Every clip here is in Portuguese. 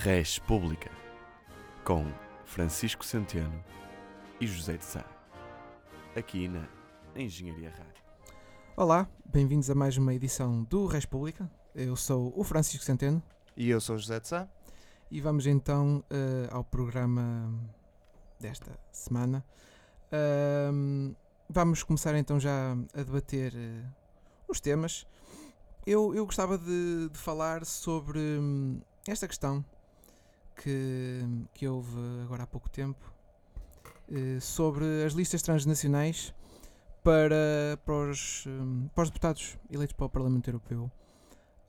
Res Pública, com Francisco Centeno e José de Sá, aqui na Engenharia Rádio. Olá, bem-vindos a mais uma edição do Res Pública. Eu sou o Francisco Centeno E eu sou o José de Sá. e vamos então eh, ao programa desta semana. Ahm, vamos começar então já a debater eh, os temas. Eu, eu gostava de, de falar sobre hum, esta questão que, que houve agora há pouco tempo eh, sobre as listas transnacionais para, para, os, hum, para os deputados eleitos para o Parlamento Europeu.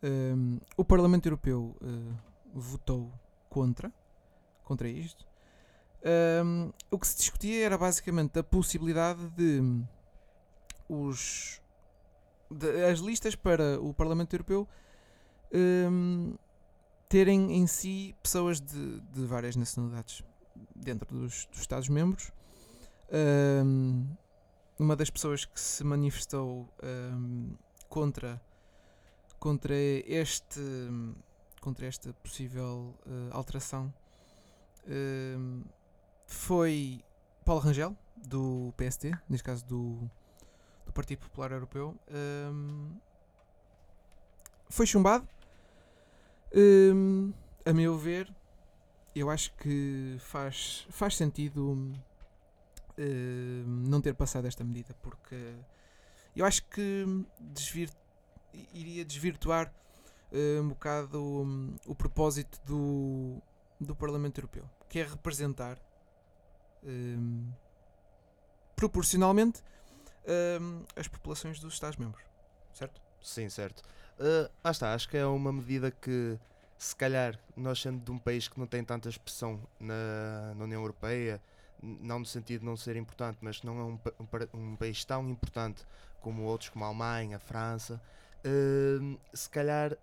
Hum, o Parlamento Europeu eh, votou contra, contra isto. Hum, o que se discutia era basicamente a possibilidade de os, as listas para o Parlamento Europeu hum, terem em si pessoas de, de várias nacionalidades dentro dos, dos Estados-membros. Hum, uma das pessoas que se manifestou hum, contra, contra este contra esta possível eh, alteração hum, foi Paulo Rangel, do PSD, neste caso do, do Partido Popular Europeu. Foi chumbado. Hum, a meu ver, eu acho que faz, faz sentido hum, não ter passado esta medida, porque eu acho que iria desvirtuar eh, um bocado hum, o propósito do, do Parlamento Europeu, que é representar hum, proporcionalmente hum, as populações dos Estados-membros, certo? Sim, certo. Uh, lá está, acho que é uma medida que, se calhar, nós sendo de um país que não tem tanta expressão na, na União Europeia, não no sentido de não ser importante, mas não é um, um um país tão importante como outros, como a Alemanha, a França, uh, se calhar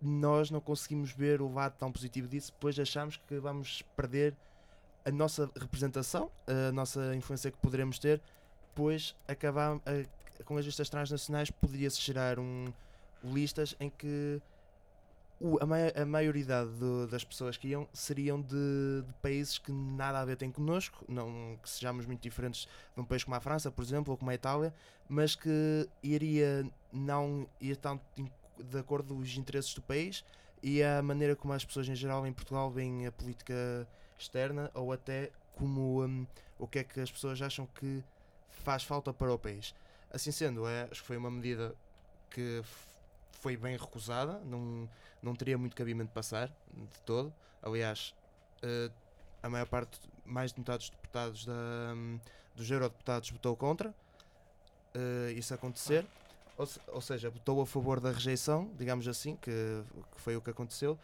nós não conseguimos ver o lado tão positivo disso, pois achamos que vamos perder a nossa representação, a nossa influência que poderemos ter, pois acabar com as listas transnacionais poderia-se gerar um listas em que a, mai- a maioridade do- das pessoas que iam seriam de, de países que nada a ver têm connosco, não que sejamos muito diferentes de um país como a França, por exemplo, ou como a Itália, mas que iria não ir tanto de acordo com os interesses do país e a maneira como as pessoas em geral em Portugal veem a política externa ou até como hum, o que é que as pessoas acham que faz falta para o país. Assim sendo, é, acho que foi uma medida que foi bem recusada, não, não teria muito cabimento passar de todo. Aliás, eh, a maior parte, mais de metade dos deputados da, dos eurodeputados votou contra eh, isso acontecer. Ou, se- ou seja, votou a favor da rejeição, digamos assim, que, que foi o que aconteceu.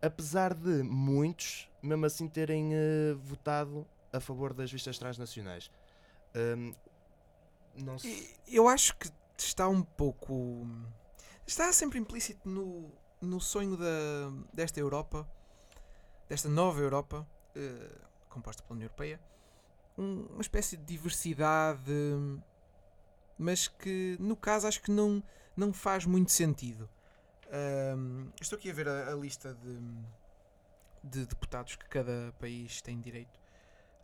Apesar de muitos, mesmo assim, terem eh, votado a favor das vistas transnacionais. Hum, não se... Eu acho que está um pouco. Está sempre implícito no, no sonho da, desta Europa, desta nova Europa, eh, composta pela União Europeia, um- uma espécie de diversidade, mas que no caso acho que não, não faz muito sentido. Estou aqui a ver a, a lista de, de deputados que cada país tem direito.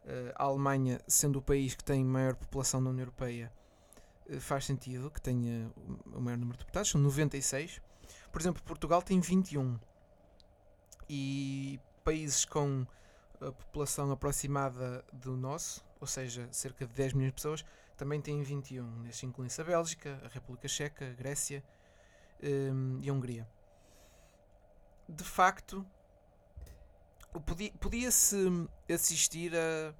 Eh, a Alemanha, sendo o país que tem maior população na União Europeia, faz sentido que tenha o- maior número de deputados, são 96. Por exemplo, Portugal tem 21. E países com a população aproximada do nosso, ou seja, cerca de 10 milhões de pessoas, também têm 21. Nestes incluem-se a Bélgica, a República Checa, a Grécia hum, e a Hungria. De facto, podia-se assistir a,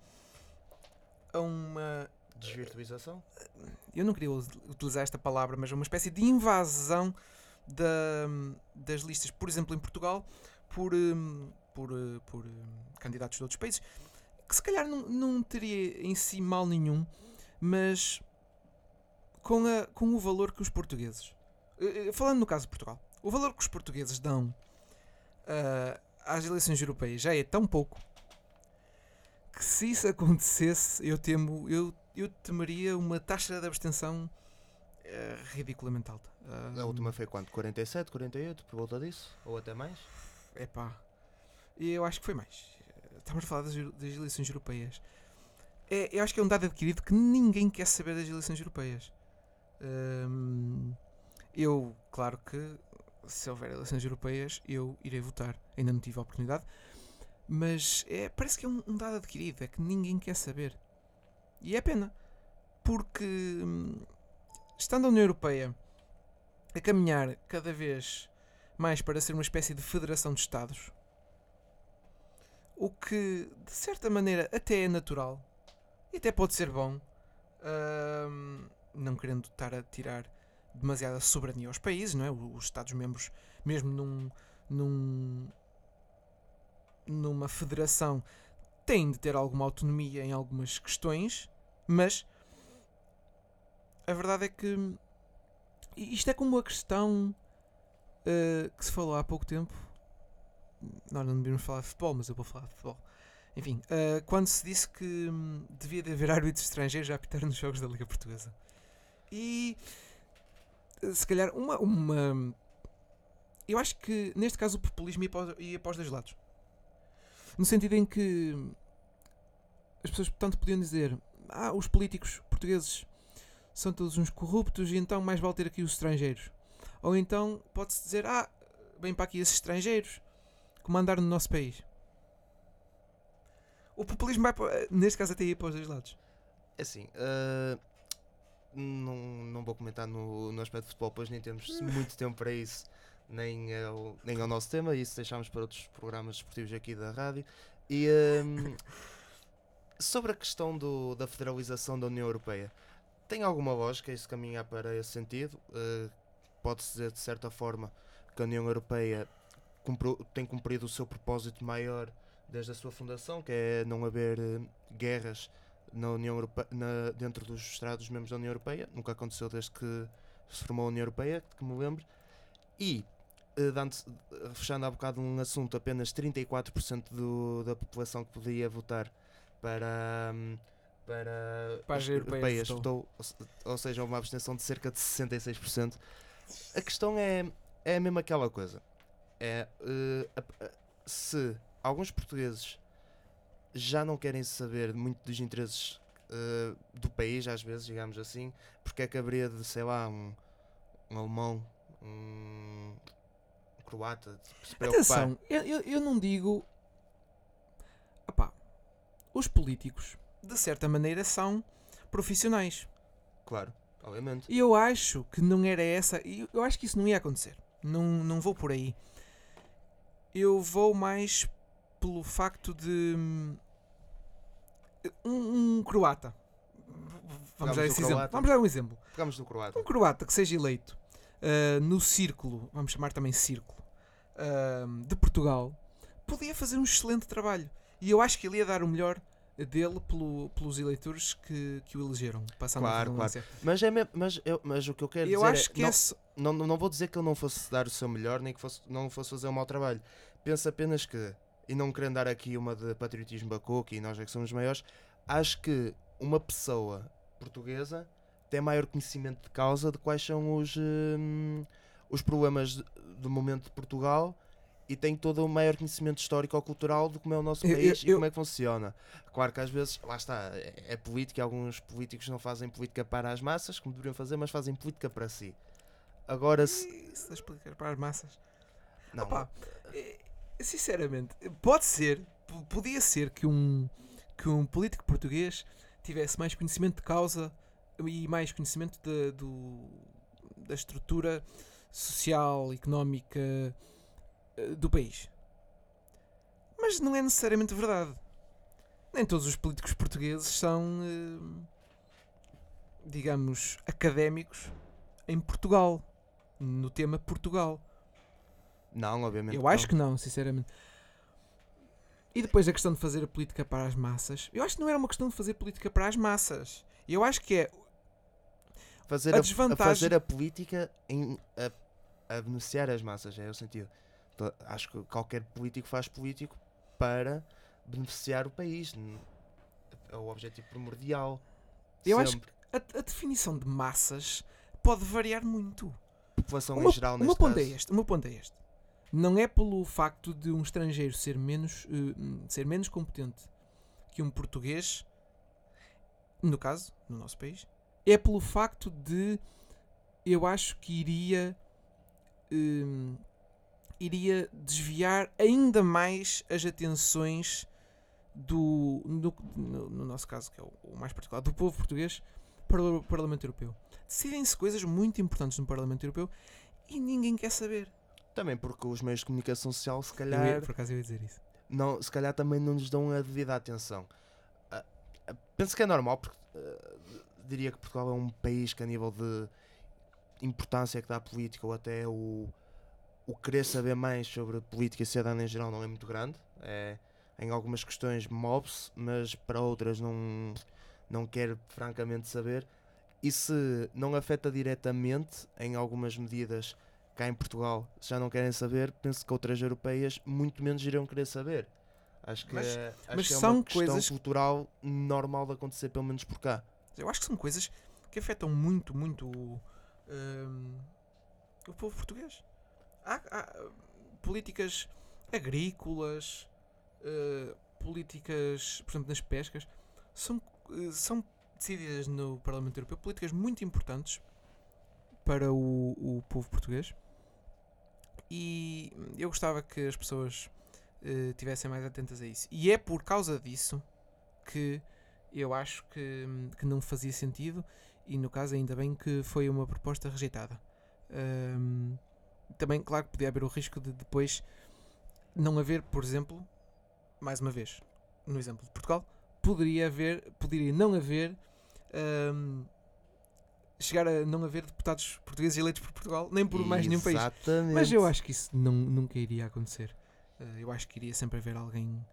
a uma Desvirtualização? eu não queria utilizar esta palavra, mas uma espécie de invasão da- das listas, por exemplo, em Portugal, por, hum, por, eh, por hum, candidatos de outros países, que se calhar não, não teria em si mal nenhum, mas com, a, com o valor que os portugueses, eh, eh, falando no caso de Portugal, o valor que os portugueses dão ah, às eleições europeias já é tão pouco que se isso acontecesse, eu temo, eu, eu temeria uma taxa de abstenção eh, ridiculamente alta. A última foi quanto? 47, 48, por volta disso? Ou até mais? É pá. Eu acho que foi mais. Estamos a falar das, das eleições europeias. É, eu acho que é um dado adquirido que ninguém quer saber das eleições europeias. Eu, claro que se houver eleições europeias, eu irei votar. Ainda não tive a oportunidade. Mas é, parece que é um, um dado adquirido, é que ninguém quer saber. E é pena. Porque hum, estando a União Europeia a caminhar cada vez mais para ser uma espécie de federação de Estados, o que de certa maneira até é natural e até pode ser bom, hum, não querendo estar a tirar demasiada soberania aos países, não é? Os Estados-membros, mesmo num, num, numa federação, têm de ter alguma autonomia em algumas questões, mas a verdade é que isto é como a questão uh, que se falou há pouco tempo. Nós não devíamos falar de futebol, mas eu vou falar de futebol. Enfim, uh, quando se disse que hum, devia de haver árbitros estrangeiros a apitar nos jogos da Liga Portuguesa. E se calhar uma, uma. Eu acho que neste caso o populismo ia para, ia para os dois lados. No sentido em que as pessoas, portanto, podiam dizer: Ah, os políticos portugueses são todos uns corruptos e então mais vale ter aqui os estrangeiros. Ou então pode-se dizer: Ah, vem para aqui esses estrangeiros comandar no nosso país. O populismo vai, para, neste caso, até ir para os dois lados. É assim, uh, não, não vou comentar no, no aspecto de futebol, pois nem temos muito tempo para isso, nem é, o, nem é nosso tema, isso deixámos para outros programas esportivos aqui da rádio. E um, sobre a questão do, da federalização da União Europeia, tem alguma lógica isso caminhar para esse sentido? Uh, Pode-se dizer de certa forma que a União Europeia tem cumprido o seu propósito maior desde a sua fundação, que é não haver uh, guerras na União Europeia, na, dentro dos Estados-membros da União Europeia. Nunca aconteceu desde que se formou a União Europeia, que me lembro. E, uh, dando, fechando há bocado um assunto, apenas 34% do, da população que podia votar para. Um, para, para as europeias votou, ou, seja, uma abstenção de cerca de 66%. A questão é, é mesmo aquela coisa. É uh, se alguns portugueses já não querem saber muito dos interesses uh, do país, às vezes, digamos assim, porque é que haveria de, sei lá, um, um alemão, um, um croata, se preocupar. Atenção, eu, eu, eu não digo. Opá, os políticos, de certa maneira, são profissionais. Claro, obviamente. E eu acho que não era essa. Eu acho que isso não ia acontecer. Não, não vou por aí. Eu vou mais pelo facto de hum, um, um croata. Vamos dar esse exemplo. Vamos dar um exemplo. Pegamos do croata. Um croata que seja eleito uh, no círculo, vamos chamar também círculo, uh, de Portugal, podia fazer um excelente trabalho. E eu acho que ele ia dar o melhor dele pelo, pelos eleitores que, que o elegeram, passando claro, a claro. Mas, é mesmo, mas, eu, mas o que eu quero eu dizer acho é, que não, esse... não, não, vou dizer que ele não fosse dar o seu melhor, nem que fosse, não fosse fazer um mau trabalho. Penso apenas que e não querendo dar aqui uma de patriotismo bacoco e nós é que somos maiores, acho que uma pessoa portuguesa tem maior conhecimento de causa de quais são os, hum, os problemas do momento de Portugal e tem todo o maior conhecimento histórico ou cultural de como é o nosso país eu, eu, e como é que funciona. Claro que às vezes, lá está, é, é política e alguns políticos não fazem política para as massas, como deveriam fazer, mas fazem política para si. Agora se. Isso das políticas para as massas. Não. Opa, é, sinceramente, pode ser, podia ser que um, que um político português tivesse mais conhecimento de causa e mais conhecimento de, do, da estrutura social, económica eh, do país. Mas não é necessariamente verdade. Nem todos os políticos portugueses são, eh, digamos, académicos em Portugal, no tema Portugal. Não, obviamente. Eu acho que não, sinceramente. E depois a questão de fazer a política para as massas. Eu acho que não era uma questão de fazer política para as massas. Eu acho que é. Fazer a, a, a fazer a política em, a, a, beneficiar as massas, é o sentido. Então, acho que qualquer político faz político para beneficiar o país. É o objetivo primordial. Eu sempre. acho que a, a definição de massas pode variar muito. População em geral, neste meu ponto é este. O meu ponto é este Não é pelo facto de um estrangeiro ser menos, eh, ser menos competente que um português, no caso, no nosso país, é pelo facto de eu acho que iria hum, iria desviar ainda mais as atenções do no, no- no nosso caso que é o, o mais particular do povo português para o Parlamento Europeu. Decidem-se coisas muito importantes no Parlamento Europeu e ninguém quer saber. Também porque os meios de comunicação social, se eu calhar, ia, por acaso eu ia dizer isso. não, se calhar também não lhes dão a devida atenção. Ah, ah, penso que é normal, porque ah, diria que Portugal é um país que, a nível de importância que dá à política, ou até o, o querer saber mais sobre política e sociedade em geral, não é muito grande. É, em algumas questões move-se, mas para outras não, não quer francamente saber. E se não afeta diretamente em algumas medidas cá em Portugal já não querem saber, penso que outras europeias muito menos irão querer saber. Acho que, Mas- é, acho mas que é são uma questão coisas- cultural normal de acontecer, pelo menos por cá. eu acho que são coisas que afetam muito muito hum, o povo português há, há, políticas agrícolas uh, políticas por exemplo nas pescas são, uh, são decididas no Parlamento Europeu políticas muito importantes para o, o povo português e eu gostava que as pessoas uh, tivessem mais atentas a isso e é por causa disso que eu acho que, que não fazia sentido e no caso ainda bem que foi uma proposta rejeitada. Ahm, também, claro podia haver o risco de depois não haver, por exemplo, mais uma vez, no exemplo de Portugal, poderia haver, poderia não haver ahm, chegar a não haver deputados portugueses eleitos por Portugal, nem por mais nenhum país. Exatamente. Mas eu acho que isso não, nunca iria acontecer. Ah, eu acho que iria sempre haver alguém.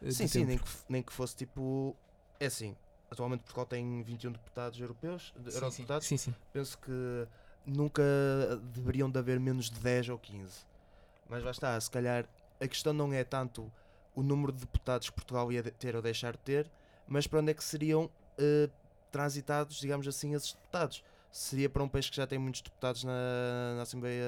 de Sim, sim, nem que, nem que fosse tipo. É assim, atualmente Portugal tem 21 deputados europeus, sim, eurodeputados. sim, sim. Penso que nunca deveriam de haver menos de 10 ou 15. Mas lá está, se calhar a questão não é tanto o número de deputados que Portugal ia ter ou deixar de ter, mas para onde é que seriam eh, transitados, digamos assim, esses deputados. Seria para um país que já tem muitos deputados na, na Assembleia,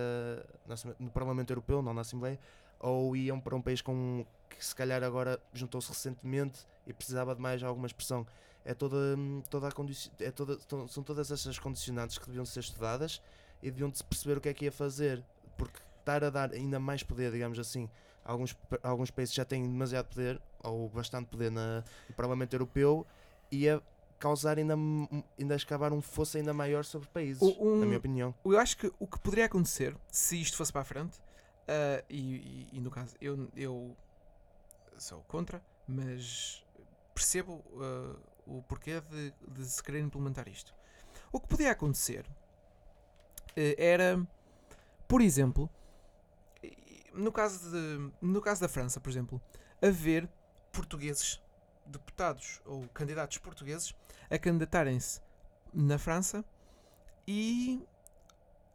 na no Parlamento Europeu, não na Assembleia, ou iam para um país com que se calhar agora juntou-se recentemente e precisava de mais alguma expressão. É toda, hum, toda a condici- é toda, to- são todas essas condicionantes que deviam ser estudadas e deviam de se perceber o que é que ia fazer, porque estar a dar ainda mais poder, digamos assim, alguns, alguns países já têm demasiado poder, ou bastante poder na, no Parlamento Europeu, ia causar ainda, m- ainda escavar um fosso ainda maior sobre países, um- na minha opinião. Eu acho que o que poderia acontecer se isto fosse para a frente, ah, e, e- e no caso eu, eu sou contra, mas percebo ah, o porquê de, de se querer implementar isto. O que podia acontecer eh, era, por exemplo, no caso, de, no caso da França, por exemplo, haver portugueses deputados ou candidatos portugueses a candidatarem-se na França e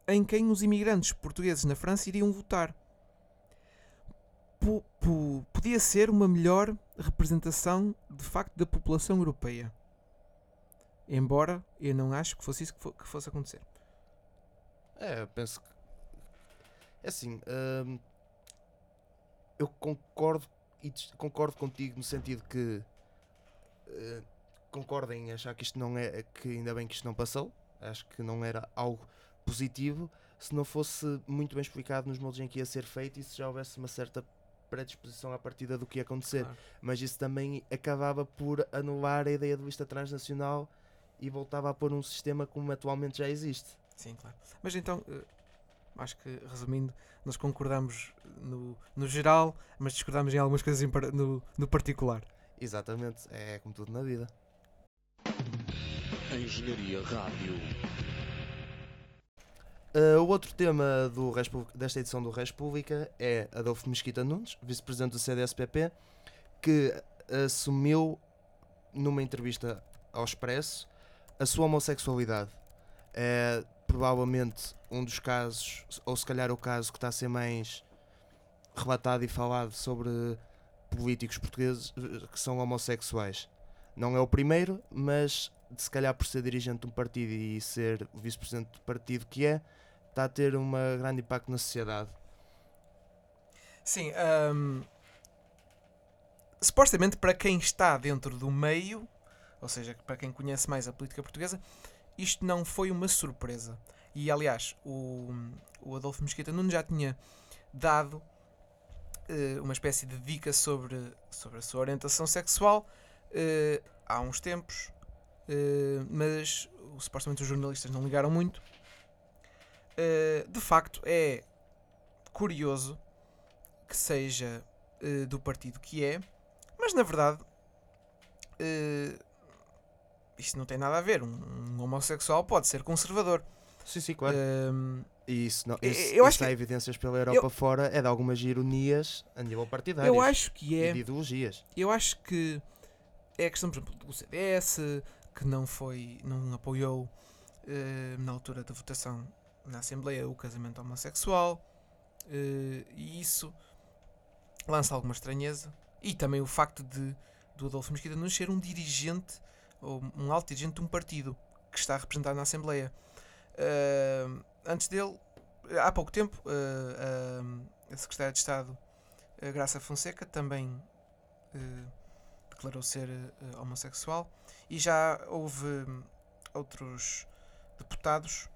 em quem os imigrantes portugueses na França iriam votar. Po- po- podia ser uma melhor representação de facto da população europeia. Embora eu não acho que fosse isso que, fo- que fosse acontecer. É, eu penso que. É assim, hum, eu concordo e concordo contigo no sentido que eh, concordo em achar que isto não é. que ainda bem que isto não passou. Acho que não era algo positivo se não fosse muito bem explicado nos moldes em que ia ser feito e se já houvesse uma certa predisposição à partida do que ia acontecer. Claro. Mas isso também acabava por anular a ideia de lista transnacional e voltava a pôr um sistema como atualmente já existe. Sim, claro. Mas então, eh, acho que resumindo, nós concordamos no, no geral, mas discordamos em algumas coisas no, no particular. Exatamente, é como tudo na vida. Engenharia Rádio. Uh, o outro tema do desta edição do Res Pública é Adolfo Mesquita Nunes, vice-presidente do CDSPP, que assumiu numa entrevista ao Expresso a sua homossexualidade. É provavelmente um dos casos, ou se calhar o caso que está a ser mais relatado e falado sobre políticos portugueses eh, que são homossexuais. Não é o primeiro, mas se calhar por ser dirigente de um partido e ser vice-presidente do partido que é, está a ter um grande impacto na sociedade. Sim, ahm, supostamente para quem está dentro do meio, ou seja, para quem conhece mais a política portuguesa, isto não foi uma surpresa. E aliás, o, o Adolfo Mesquita Nunes já tinha dado eh, uma espécie de dica sobre, sobre a sua orientação sexual eh, há uns tempos, eh, mas supostamente os jornalistas não ligaram muito. Eh, de facto, é curioso que seja eh, do partido que é, mas na verdade eh, isto não tem nada a ver. Um, um homossexual pode ser conservador. Sim, sim, claro. Ehm, E isso, não, eu- isso, eu acho isso há que- evidências pela Europa fora, é de algumas ironias a nível partidário. eu acho que é. de ideologias. Eu acho que é a questão, por exemplo, do CDS, que não foi, não apoiou eh, na altura da votação na Assembleia o casamento homossexual, eh, e isso lança alguma estranheza. E também o facto de do Adolfo Mesquita Nunes ser um dirigente ou um alto dirigente de um partido que está representado na Assembleia. Eh, antes dele, há pouco tempo, eh, a- a Secretária de Estado, Graça Fonseca, também declarou ser homossexual e já houve hum, outros deputados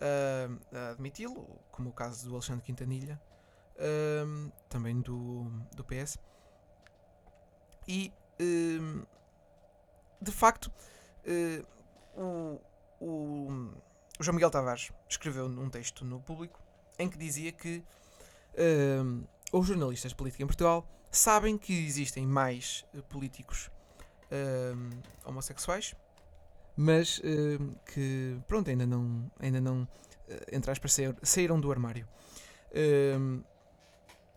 a admiti-lo, como o caso do Alexandre Quintanilha, hum, também do, do PS. E hum, de facto, o, o, o João Miguel Tavares escreveu um texto no público em que dizia que hum, os jornalistas de política em Portugal sabem que existem mais políticos hum, homossexuais, mas hum, que pronto, ainda não, ainda não eh, entre aspas, saíram do armário.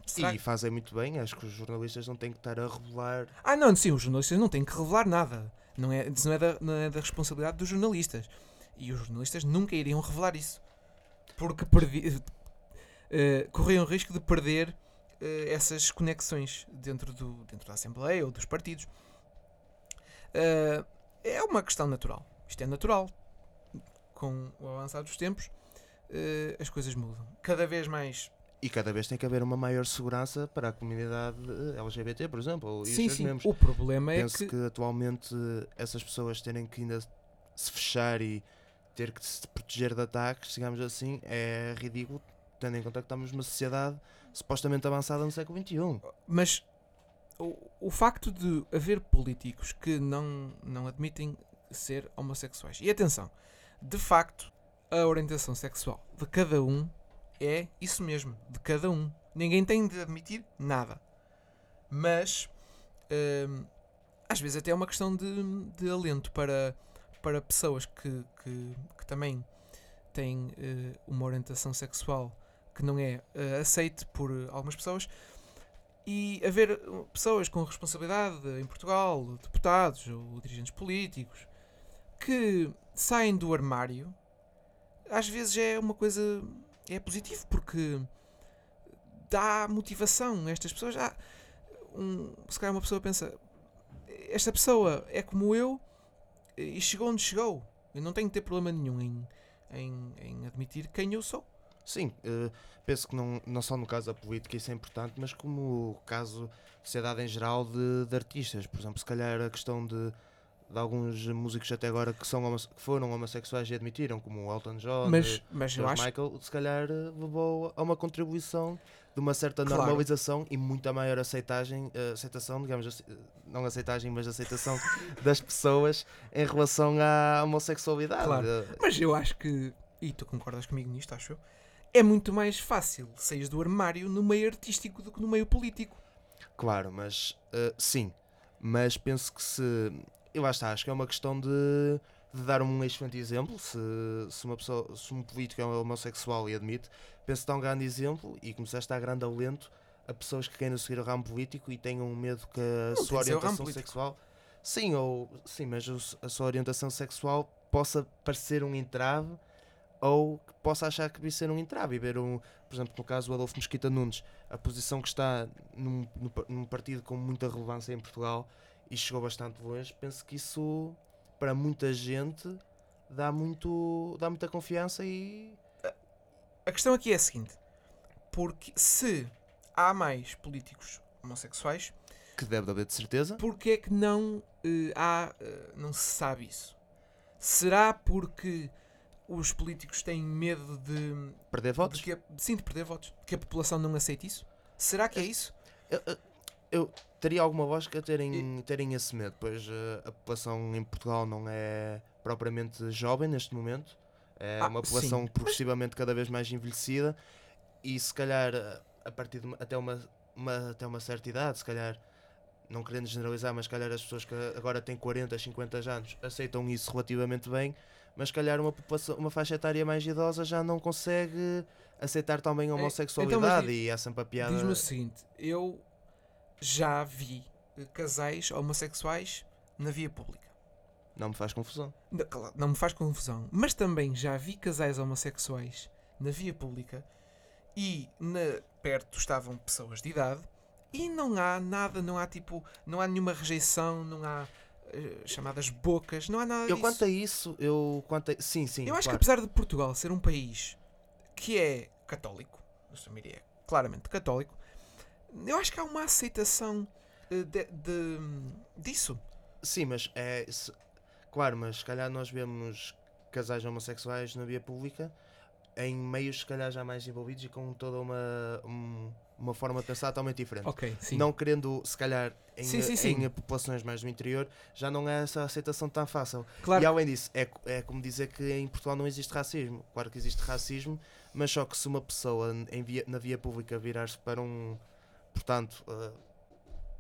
Será E fazem muito bem, acho que os jornalistas não têm que estar a revelar. ah, não, sim, os jornalistas não têm que revelar nada. Não é, isso não é, da, não é da responsabilidade dos jornalistas. E os jornalistas nunca iriam revelar isso. Porque perdi, eh, corriam o risco de perder eh, essas conexões dentro, do, dentro da Assembleia ou dos partidos. Eh, é uma questão natural. Isto é natural. Com o avançar dos tempos, eh, as coisas mudam. Cada vez mais E cada vez tem que haver uma maior segurança para a comunidade eh, LGBT, por exemplo. Sim, sim. membros. O problema é Penso que, que... atualmente essas pessoas terem que ainda se fechar e ter que se proteger de ataques, digamos assim, é ridículo, tendo em conta que estamos numa sociedade supostamente avançada no século XXI. Mas o, o facto de haver políticos que não, não admitem ser homossexuais. E atenção, de facto, a orientação sexual de cada um é isso mesmo, de cada um. Ninguém tem de admitir nada. Mas hum, às vezes até é uma questão de, de alento para, para pessoas que, que, que também têm eh, uma orientação sexual que não é eh, aceite por eh, algumas pessoas e haver uh, pessoas com responsabilidade em Portugal, deputados ou dirigentes políticos, que saem do armário, às vezes é uma coisa. é positivo, porque dá motivação a estas pessoas. Ah, um, se calhar uma pessoa pensa: esta pessoa é como eu e chegou onde chegou. Eu não tenho que ter problema nenhum em, em, em admitir quem eu sou. Sim, eh, penso que não, não só no caso da política isso é importante, mas como o caso da sociedade em geral de, de artistas. Por exemplo, se calhar a questão de, de alguns músicos até agora que, são que foram homossexuais e admitiram, como o Elton John, Mas, eh, mas George acho. Michael, se calhar eh, levou a uma contribuição de uma certa Claro. normalização e muita maior aceitagem, eh, aceitação, digamos assim, não aceitagem, mas aceitação das pessoas em relação à homossexualidade. Claro. Mas eu acho que, e tu concordas comigo nisto, acho eu, é muito mais fácil sair do armário no meio artístico do que no meio político. Claro, mas eh, sim, mas penso que se. E lá está, acho que é uma questão de, de dar um excelente exemplo. Se, se, uma pessoa, se um político é homossexual e admite, penso que dá um grande exemplo e começaste a dar grande alento a pessoas que querem seguir o ramo político e tenham medo que a Não sua orientação sexual. Sim, ou, sim, mas a sua orientação sexual possa parecer um entrave ou que possa achar que devia ser um entrave e ver um, por exemplo, no caso do Adolfo Mesquita Nunes, a posição que está num, num partido com muita relevância em Portugal e chegou bastante longe, penso que isso para muita gente dá muito dá muita confiança e A questão aqui é a seguinte: porque se há mais políticos homossexuais, Que deve haver de certeza. porque é que não eh, há, eh, não se sabe isso? Será porque os políticos têm medo de, Perder votos. de que sim, de perder votos? Que a população não aceite isso? Será que é isso? Eu, eu- eu teria alguma lógica terem, terem esse medo, pois eh, a população em Portugal não é propriamente jovem neste momento, é Ah, uma população sim. progressivamente cada vez mais envelhecida e se calhar eh, a partir de até, uma, uma- até uma certa idade, se calhar, não querendo generalizar, mas se calhar as pessoas que agora têm 40, 50 anos aceitam isso relativamente bem, mas se calhar uma, população, uma faixa etária mais idosa já não consegue aceitar também a então, mas homossexualidade di- e há sempre a piada. Diz-me o seguinte: eu já vi eh, casais homossexuais na via pública. Não me faz confusão. Não, claro, não me faz confusão, mas também já vi casais homossexuais na via pública e na- perto estavam pessoas de idade e não há nada, não há tipo, não há nenhuma rejeição, não há eh, chamadas bocas, não há nada Eu disso. quanto a isso, eu quanto a... Sim, sim. Eu acho que claro. apesar de Portugal ser um país que é católico, eu assumiria é claramente católico, eu acho que há uma aceitação eh, de, de- disso. Sim, mas é. Claro, mas se calhar nós vemos casais homossexuais na via pública em meios se calhar já mais envolvidos e com toda uma, um- uma forma de pensar totalmente diferente. Ok, sim. Não querendo, se calhar, em, Sim, sim, sim. em populações mais do interior, já não é essa aceitação tão fácil. claro E além disso, é, é como dizer que em Portugal não existe racismo. Claro que existe racismo, mas só que se uma pessoa via- na via pública virar-se para um. Portanto, uh,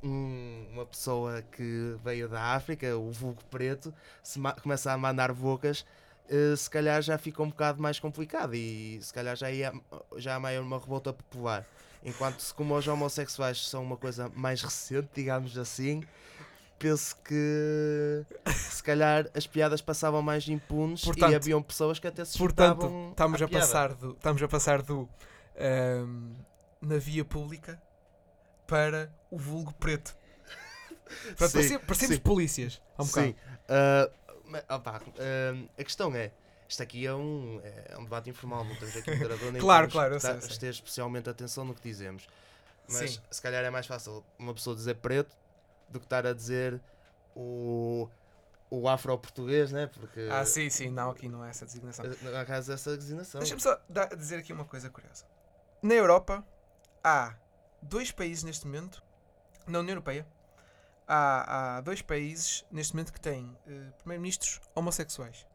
um- uma pessoa que veio da África, o vulgo preto, começa a mandar bocas. uh, se calhar já fica um bocado mais complicado e se calhar já, ia, já há maior uma revolta popular. Enquanto se como os homossexuais são uma coisa mais recente, digamos assim, penso que se calhar as piadas passavam mais impunes Portanto- e haviam pessoas que até se Portanto, estamos a passar do, estamos a passar do ahm, na via pública para o vulgo preto. Para Sim, parecer- parecemos sim. polícias. Um. Sim. Mas, opá, ah, a questão é, isto aqui é um, é um debate informal, não temos aqui moderador nem Claro, claro, que sei, ter especialmente atenção no que dizemos. Mas Sim. se calhar é mais fácil uma pessoa dizer preto do que estar a dizer o, o afro-português, né? Porque Ah, sim, sim, não, aqui não é essa designação. não há caso dessa designação. Deixa-me só dar- dizer aqui uma coisa curiosa. Na Europa há dois países neste momento, na União Europeia, há, há dois países neste momento que têm eh, primeiros-ministros homossexuais.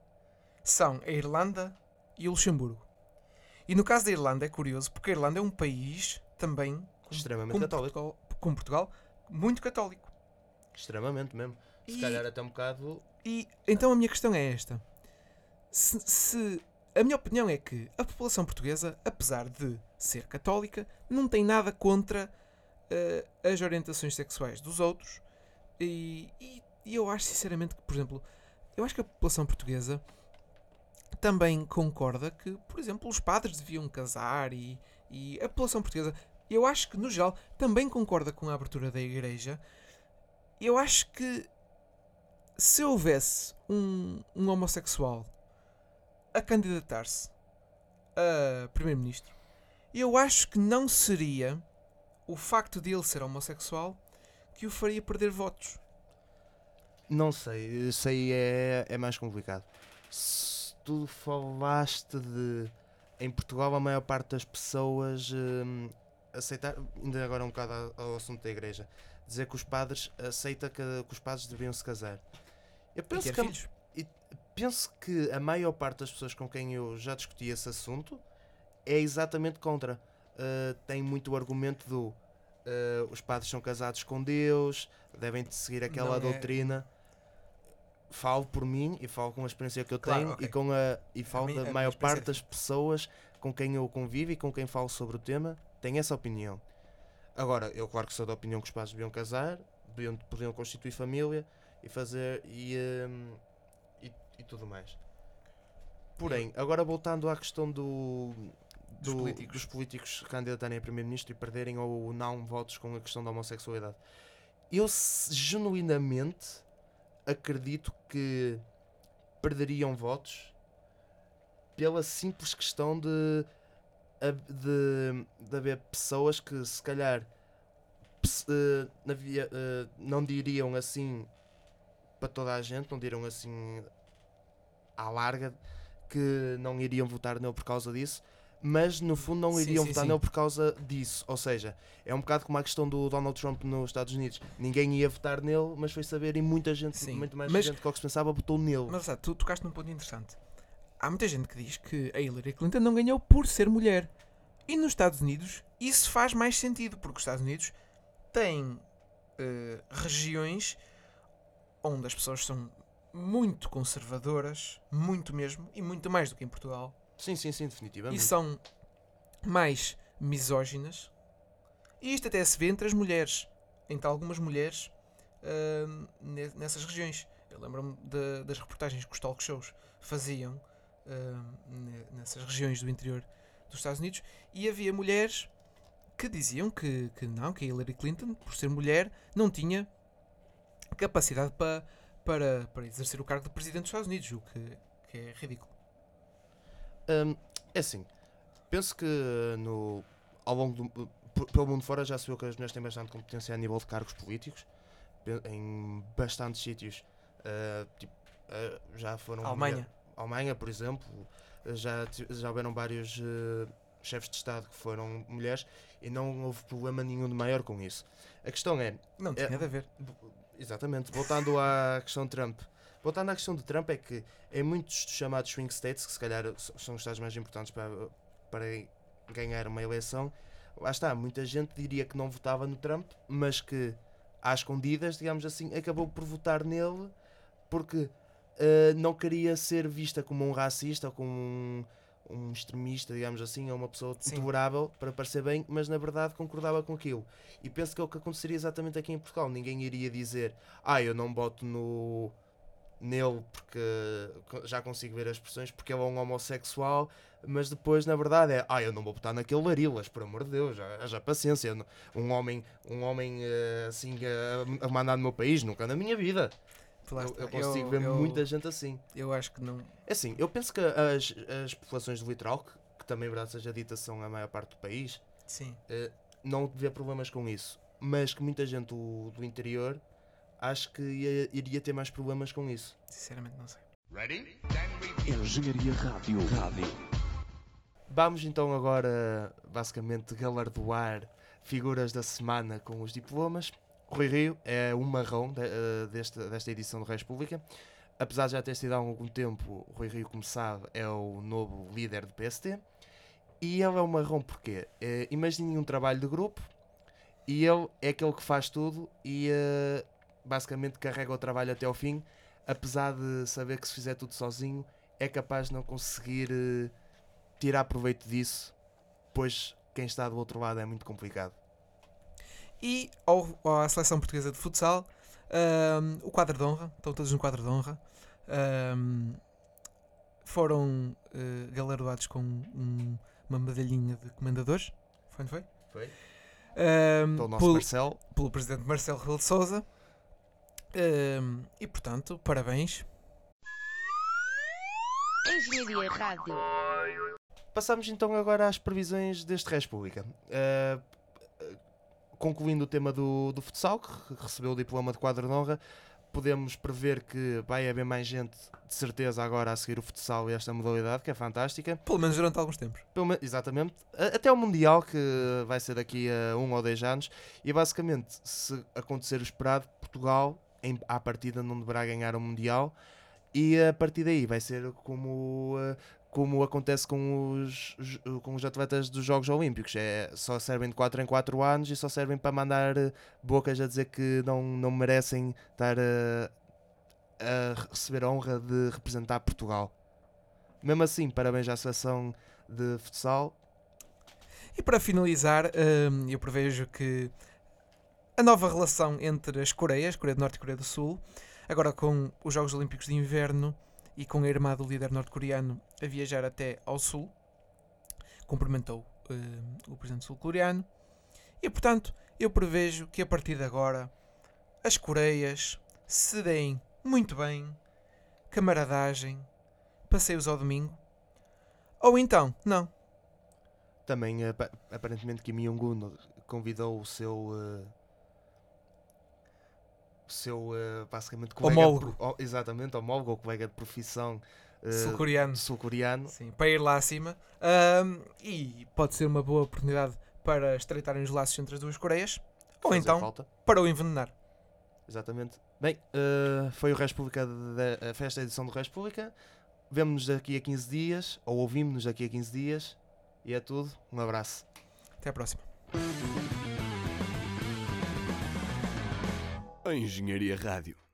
São a Irlanda e o Luxemburgo. E no caso da Irlanda é curioso porque a Irlanda é um país também Extremamente como católico. Portugal, como Portugal, muito católico. Extremamente mesmo. Se E- calhar até um bocado. E então a minha questão é esta: se, se- a minha opinião é que a população portuguesa, apesar de ser católica, não tem nada contra eh, as orientações sexuais dos outros. E, e- e eu acho sinceramente que, por exemplo, eu acho que a população portuguesa também concorda que, por exemplo, os padres deviam casar e, e a população portuguesa, eu acho que no geral também concorda com a abertura da igreja. Eu acho que se houvesse um, um homossexual a candidatar-se a primeiro-ministro, eu acho que não seria o facto de ele ser homossexual que o faria perder votos. Não sei, isso aí é, é mais complicado. Se tu falaste de. Em Portugal, a maior parte das pessoas hum, aceitar. Ainda agora um bocado ao, assunto da igreja. Dizer que os padres aceita que, que os padres deviam se casar. Eu penso que, filhos. Penso que a maior parte das pessoas com quem eu já discuti esse assunto é exatamente contra. Uh, tem muito o argumento do uh, os padres são casados com Deus, devem de seguir aquela Não é- doutrina. Falo por mim e falo com a experiência que eu Claro, tenho ok. e com a e falo a da maior experiência parte das pessoas com quem eu convivo e com quem falo sobre o tema tem essa opinião. Agora, eu claro que sou da opinião que os padres deviam casar, deviam, podiam constituir família e fazer e, hum, e, tudo mais. Porém, agora voltando à questão do, Dos do- políticos. dos políticos candidatarem a primeiro-ministro e perderem ou não votos com a questão da homossexualidade. Eu genuinamente acredito que perderiam votos pela simples questão de de, de haver pessoas que se calhar eh, eh, não diriam assim para toda a gente, não diriam assim à larga que não iriam votar nele por causa disso, mas no fundo não iriam sim, votar sim. nele por causa disso. Ou seja, é um bocado como a questão do Donald Trump nos Estados Unidos. Ninguém ia votar nele, mas foi saber e muita gente, Sim, muito mais mas- gente do que se pensava, votou nele. Mas sabe, tu tocaste num ponto interessante. Há muita gente que diz que a Hillary Clinton não ganhou por ser mulher. E nos Estados Unidos isso faz mais sentido, porque os Estados Unidos têm eh, regiões onde as pessoas são muito conservadoras, muito mesmo, e muito mais do que em Portugal. Sim, sim, sim, definitivamente. E são mais misóginas. E isto até se vê entre as mulheres. Entre algumas mulheres ne- nessas regiões. Eu lembro-me de- das reportagens que os talk shows faziam ne- nessas regiões do interior dos Estados Unidos. E havia mulheres que diziam que, que não, que a Hillary Clinton, por ser mulher, não tinha capacidade pa, para, para exercer o cargo de presidente dos Estados Unidos, o que, que é ridículo. Hum, é assim, penso que no, ao longo do. p- Pelo mundo fora já se viu que as mulheres têm bastante competência a nível de cargos políticos, em bastantes sítios. ah, tipo, ah, já foram. Alemanha. mulher- Alemanha, por exemplo, já, ti- já houveram vários eh, chefes de Estado que foram mulheres e não houve problema nenhum de maior com isso. A questão é, Não tinha É- nada a ver. Exatamente, voltando à questão de Trump. Voltando à questão de Trump, é que em muitos dos chamados swing states, que se calhar são os estados mais importantes para, para ganhar uma eleição, lá está, muita gente diria que não votava no Trump, mas que às escondidas, digamos assim, acabou por votar nele porque eh, não queria ser vista como um racista ou como um, um extremista, digamos assim, ou uma pessoa Sim. intolerável para parecer bem, mas na verdade concordava com aquilo. E penso que é o que aconteceria exatamente aqui em Portugal. Ninguém iria dizer, ah, eu não voto no nele porque já consigo ver as expressões porque ele é um homossexual, mas depois na verdade é, ah, eu não vou votar naquele Larilas, por amor de Deus, já, haja paciência. Não- Um homem, um homem eh, assim a mandar no meu país, nunca na minha vida. Eu, eu consigo ver eu- muita gente assim. Eu acho que não. É assim, eu penso que as, as populações do litoral, que, que também, verdade seja dita, são a maior parte do país, Sim. não vê problemas com isso. Mas que muita gente do, do interior acho que ia- iria ter mais problemas com isso. Sinceramente não sei. Engenharia Rádio. Rádio. Vamos então agora, basicamente, galardoar figuras da semana com os diplomas. Rui Rio é o marrão de- eh, desta, desta edição do Reis Pública. Apesar de já ter sido há algum tempo, Rui Rio, como sabe, é o novo líder do PST. E ele é o marrão porque eh, imaginem um trabalho de grupo e ele é aquele que faz tudo e eh, basicamente carrega o trabalho até ao fim, apesar de saber que se fizer tudo sozinho é capaz de não conseguir tirar proveito disso, pois quem está do outro lado é muito complicado. E ao, à seleção portuguesa de futsal, ahm, o quadro de honra, estão todos no quadro de honra, ahm, foram eh, galardoados com um- uma medalhinha de comendadores. Foi, não foi? Foi? Ahm, Pelo nosso pelo, Marcelo. pelo presidente Marcelo Rebelo de Souza. Ahm, e portanto, parabéns. Engenharia Rádio. Passamos então agora às previsões deste Res Pública. Concluindo o tema do, do futsal, que re- recebeu o diploma de quadro de honra, podemos prever que vai haver mais gente, de certeza, agora a seguir o futsal e esta modalidade, que é fantástica. Pelo menos durante alguns tempos. Pelo men- exatamente. Até o Mundial, que vai ser daqui a um ou dois anos. E basicamente, se acontecer o esperado, Portugal, em, à partida, não deverá ganhar o Mundial. E a partir daí vai ser como, eh, como acontece com os, com os atletas dos Jogos Olímpicos. É, só servem de 4 em 4 anos e só servem para mandar eh, bocas a dizer que não, não merecem estar eh, a receber a honra de representar Portugal. Mesmo assim, parabéns à seleção de futsal. E para finalizar, hum, eu prevejo que a nova relação entre as Coreias, Coreia do Norte e Coreia do Sul, agora com os Jogos Olímpicos de Inverno e com a irmã do líder norte-coreano a viajar até ao Sul, cumprimentou hum, o presidente sul-coreano. E portanto, eu prevejo que a partir de agora as Coreias se deem muito bem, camaradagem, passeios ao domingo, ou então, não, Também, apa- aparentemente, Kim Jong-un convidou o seu. eh, o seu, eh, basicamente, colega. de Homólogo. pro- oh, exatamente, homólogo ou colega de profissão eh, Sul-coreano. sul-coreano. Sim, para ir lá acima. E pode ser uma boa oportunidade para estreitarem os laços entre as duas Coreias. Ou Fazer então falta. para o envenenar. Exatamente. Bem, eh, foi o República da a festa edição do República. Vemo-nos daqui a 15 dias, ou ouvimos-nos daqui a 15 dias. E é tudo. Um abraço. Até à próxima. A Engenharia Rádio.